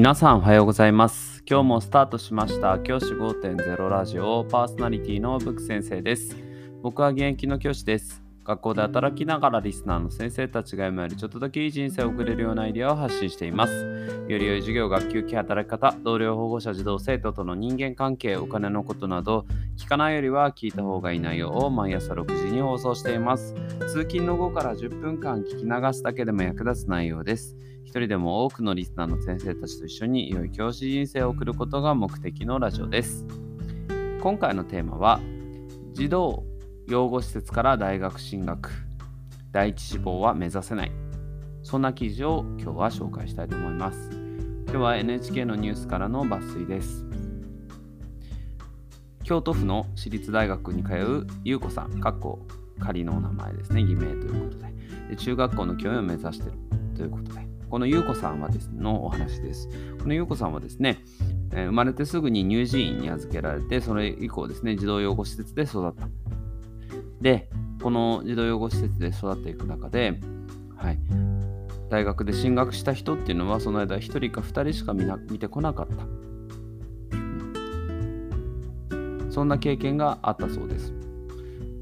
皆さんおはようございます。今日もスタートしました。教師5.0ラジオ。パーソナリティのブック先生です。僕は現役の教師です。学校で働きながらリスナーの先生たちが今よりちょっとだけいい人生を送れるようなアイデアを発信しています。より良い授業、学級期働き方、同僚保護者、児童生徒との人間関係、お金のことなど聞かないよりは聞いた方がいい内容を毎朝6時に放送しています。通勤の後から10分間聞き流すだけでも役立つ内容です。一人でも多くのリスナーの先生たちと一緒に良い教師人生を送ることが目的のラジオです。今回のテーマは児童養護施設から大学進学第一志望は目指せないそんな記事を今日は紹介したいと思います。今日は NHK のニュースからの抜粋です。京都府の私立大学に通う優子さん、かっこ仮のお名前ですね、偽名ということでで中学校の教員を目指しているということで、この優子さんはです、ね、のお話です。この優子さんはですね、生まれてすぐに乳児院に預けられて、それ以降ですね、児童養護施設で育った。で、この児童養護施設で育っていく中で、はい、大学で進学した人っていうのは、その間1人か2人しか見な見てこなかった。そんな経験があったそうです。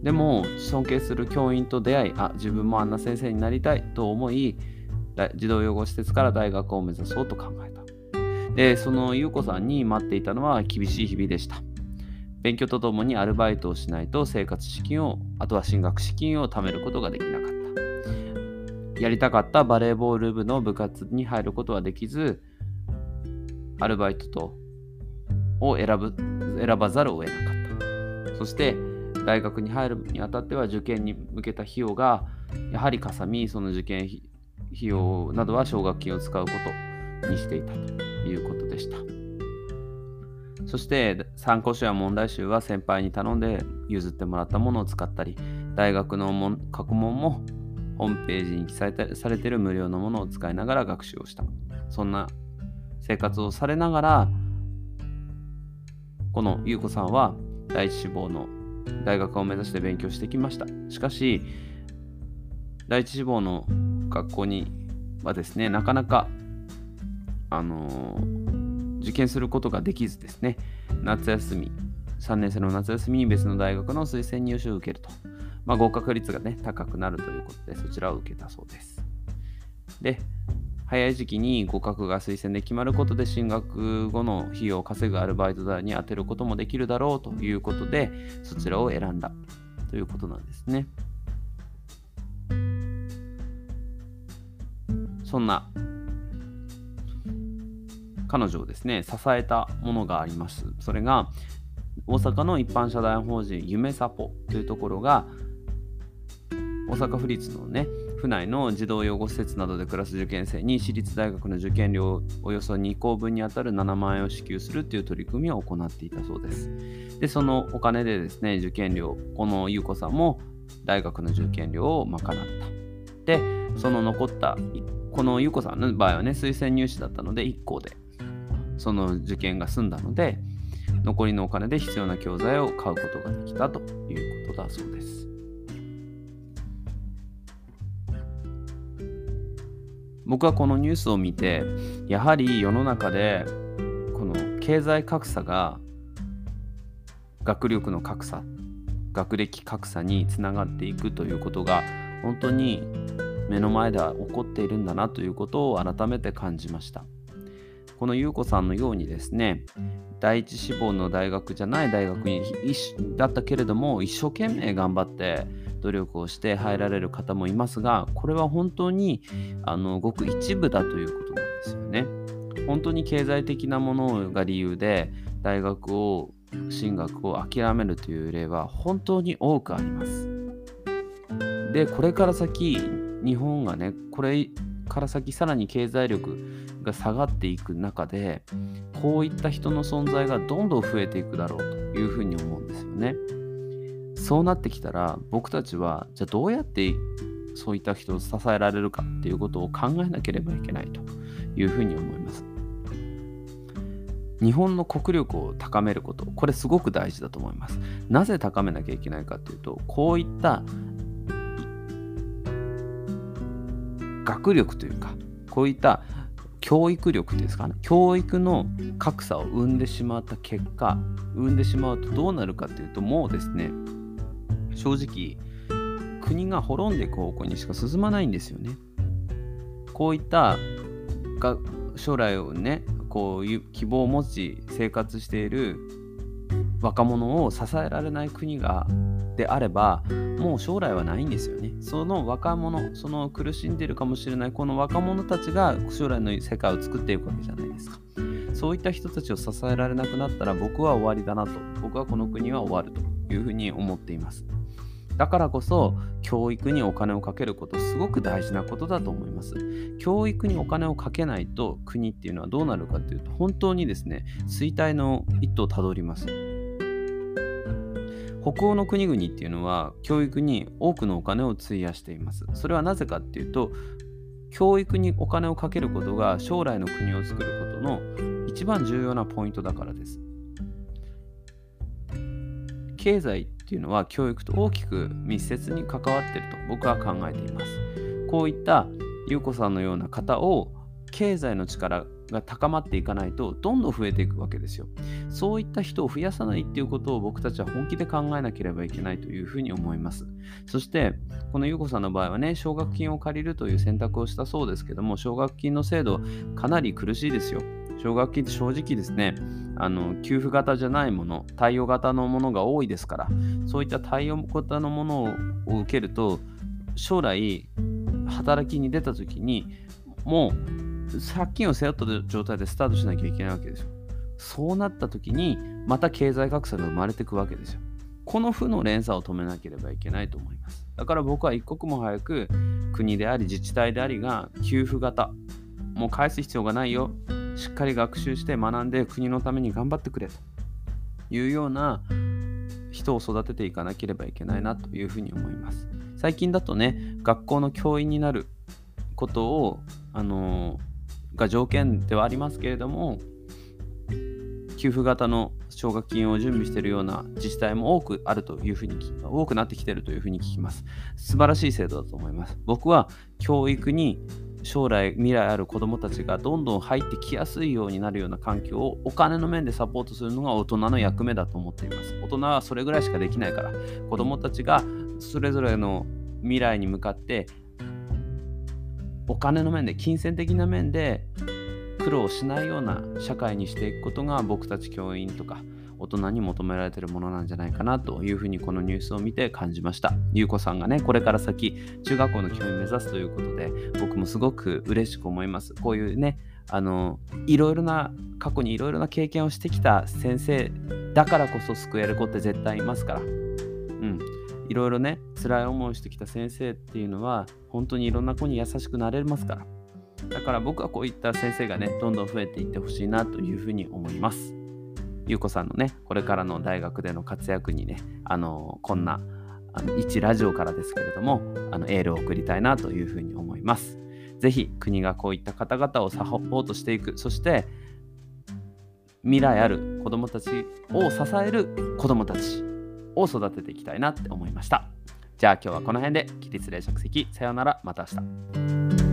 でも、尊敬する教員と出会い、あ、自分もあんな先生になりたいと思い、児童養護施設から大学を目指そうと考えた。で、その優子さんに待っていたのは厳しい日々でした。勉強とともにアルバイトをしないと生活資金を、あとは進学資金を貯めることができなかった。やりたかったバレーボール部の部活に入ることはできず、アルバイトとを選ぶ選ばざるを得なかった。そして、大学に入るにあたっては受験に向けた費用がやはりかさみ、その受験費用などは奨学金を使うことにしていたということでした。そして参考書や問題集は先輩に頼んで譲ってもらったものを使ったり、大学の過去問もホームページに記載されている無料のものを使いながら学習をした。そんな生活をされながら、この優子さんは第一志望の大学を目指して勉強してきました。しかし、第一志望の学校にはですね、なかなか、あのー、受験することができずですね、夏休み、3年生の夏休みに別の大学の推薦入試を受けると、まあ、合格率がね、高くなるということで、そちらを受けたそうです。で、早い時期に合格が推薦で決まることで進学後の費用を稼ぐアルバイト代に充てることもできるだろうということでそちらを選んだということなんですね。そんな彼女をですね支えたものがありますそれが大阪の一般社団法人夢サポというところが大阪府立のね府内の児童養護施設などで暮らす受験生に私立大学の受験料およそ2校分にあたる7万円を支給するという取り組みを行っていたそうです。で、そのお金でですね、受験料、この優子さんも大学の受験料を賄った。で、その残ったこのゆうこさんの場合はね、推薦入試だったので、1校でその受験が済んだので、残りのお金で必要な教材を買うことができたということだそうです。僕はこのニュースを見て、やはり世の中でこの経済格差が学力の格差、学歴格差につながっていくということが本当に目の前では起こっているんだなということを改めて感じましたこの優子さんのようにですね第一志望の大学じゃない大学にだったけれども一生懸命頑張って努力をして入られる方もいますがこれは本当にあのごく一部だということなんですよね。本当に経済的なものが理由で大学を進学を諦めるという例は本当に多くあります。でこれから先日本がねこれから先さらに経済力が下がっていく中でこういった人の存在がどんどん増えていくだろうというふうに思うんですよね。そうなってきたら僕たちはじゃあどうやってそういった人を支えられるかっていうことを考えなければいけないというふうに思います。日本の国力を高めること、これすごく大事だと思います。なぜ高めなきゃいけないかというと、こういった学力というかこういった教育力ですかね教育の格差を生んでしまった結果生んでしまうとどうなるかというともうですね正直国が滅んでいく方向にしか進まないんですよね。こういったが将来をねこういう希望を持ち生活している若者を支えられない国がであればもう将来はないんですよね。その若者その苦しんでるかもしれないこの若者たちが将来の世界を作っていくわけじゃないですか。そういった人たちを支えられなくなったら僕は終わりだなと。僕はこの国は終わるというふうに思っています。だからこそ教育にお金をかけることすごく大事なことだと思います。教育にお金をかけないと国っていうのはどうなるかっていうと本当にですね衰退の一途をたどります。北欧の国々っていうのは教育に多くのお金を費やしています。それはなぜかっていうと教育にお金をかけることが将来の国を作ることの一番重要なポイントだからです。経済っていうのは教育と大きく密接に関わっていると僕は考えています。こういった優子さんのような方を経済の力が高まっていかないとどんどん増えていくわけですよ。そういった人を増やさないっていうことを僕たちは本気で考えなければいけないというふうに思います。そしてこの優子さんの場合はね奨学金を借りるという選択をしたそうですけども奨学金の制度かなり苦しいですよ。奨学金って正直ですねあの給付型じゃないもの対応型のものが多いですからそういった対応型のものを受けると将来働きに出た時にもう借金を背負った状態でスタートしなきゃいけないわけですよ。そうなった時に、また経済格差が生まれていくわけですよ。この負の連鎖を止めなければいけないと思います。だから僕は一刻も早く国であり自治体でありが給付型、もう返す必要がないよ。しっかり学習して学んで国のために頑張ってくれというような人を育てていかなければいけないなというふうに思います。最近だとね、学校の教員になることを、あのが条件ではありますけれども給付型の奨学金を準備しているような自治体も多くあるというふうに多くなってきているというふうに聞きます。素晴らしい制度だと思います。僕は教育に将来未来ある子どもたちがどんどん入ってきやすいようになるような環境をお金の面でサポートするのが大人の役目だと思っています。大人はそれぐらいしかできないから子どもたちがそれぞれの未来に向かってお金の面で金銭的な面で苦労しないような社会にしていくことが僕たち教員とか大人に求められているものなんじゃないかなというふうにこのニュースを見て感じました。ゆうこさんがね、これから先中学校の教員目指すということで僕もすごく嬉しく思います。こういうね、あのいろいろな過去にいろいろな経験をしてきた先生だからこそ救える子って絶対いますから。いろいろね辛い思いしてきた先生っていうのは本当にいろんな子に優しくなれますから。だから僕はこういった先生がねどんどん増えていってほしいなというふうに思います。ゆうこさんのねこれからの大学での活躍にねあのこんなあの一ラジオからですけれどもあのエールを送りたいなというふうに思います。ぜひ国がこういった方々をサポートしていく。そして未来ある子どもたちを支える子どもたち。を育てていきたいなって思いました。じゃあ今日はこの辺で起立例着席さようならまた明日。